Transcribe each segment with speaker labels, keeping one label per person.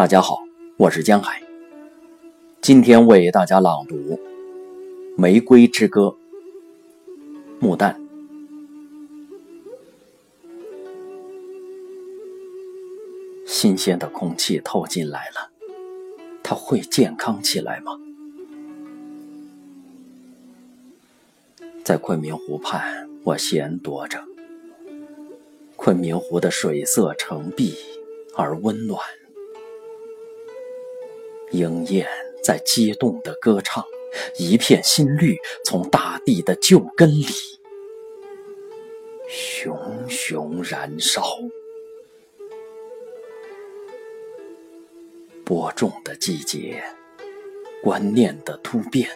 Speaker 1: 大家好，我是江海。今天为大家朗读《玫瑰之歌》。木旦，新鲜的空气透进来了，它会健康起来吗？在昆明湖畔，我闲躲着。昆明湖的水色澄碧而温暖。莺燕在激动地歌唱，一片新绿从大地的旧根里熊熊燃烧。播种的季节，观念的突变。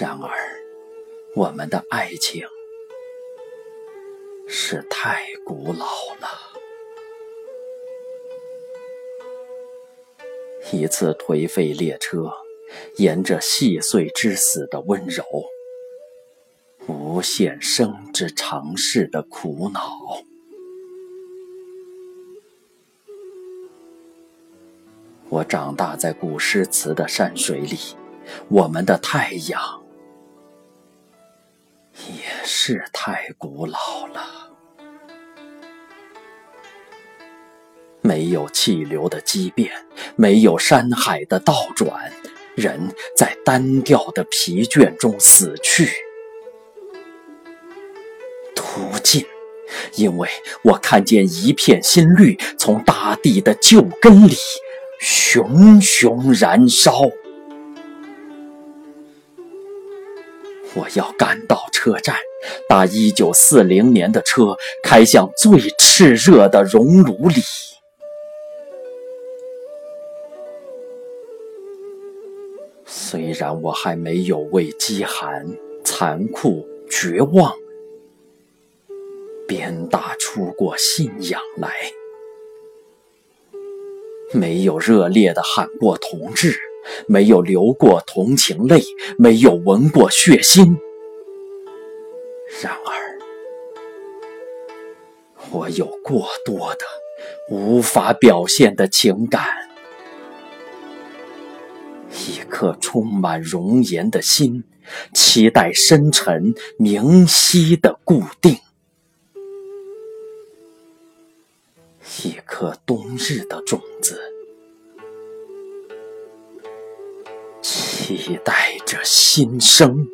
Speaker 1: 然而，我们的爱情是太古老了。一次颓废列车，沿着细碎之死的温柔，无限生之常事的苦恼。我长大在古诗词的山水里，我们的太阳也是太古老没有气流的激变，没有山海的倒转，人在单调的疲倦中死去，途径，因为我看见一片新绿从大地的旧根里熊熊燃烧。我要赶到车站，搭一九四零年的车，开向最炽热的熔炉里。虽然我还没有为饥寒、残酷、绝望鞭打出过信仰来，没有热烈的喊过同志，没有流过同情泪，没有闻过血腥，然而，我有过多的无法表现的情感。一颗充满容颜的心，期待深沉明晰的固定；一颗冬日的种子，期待着新生。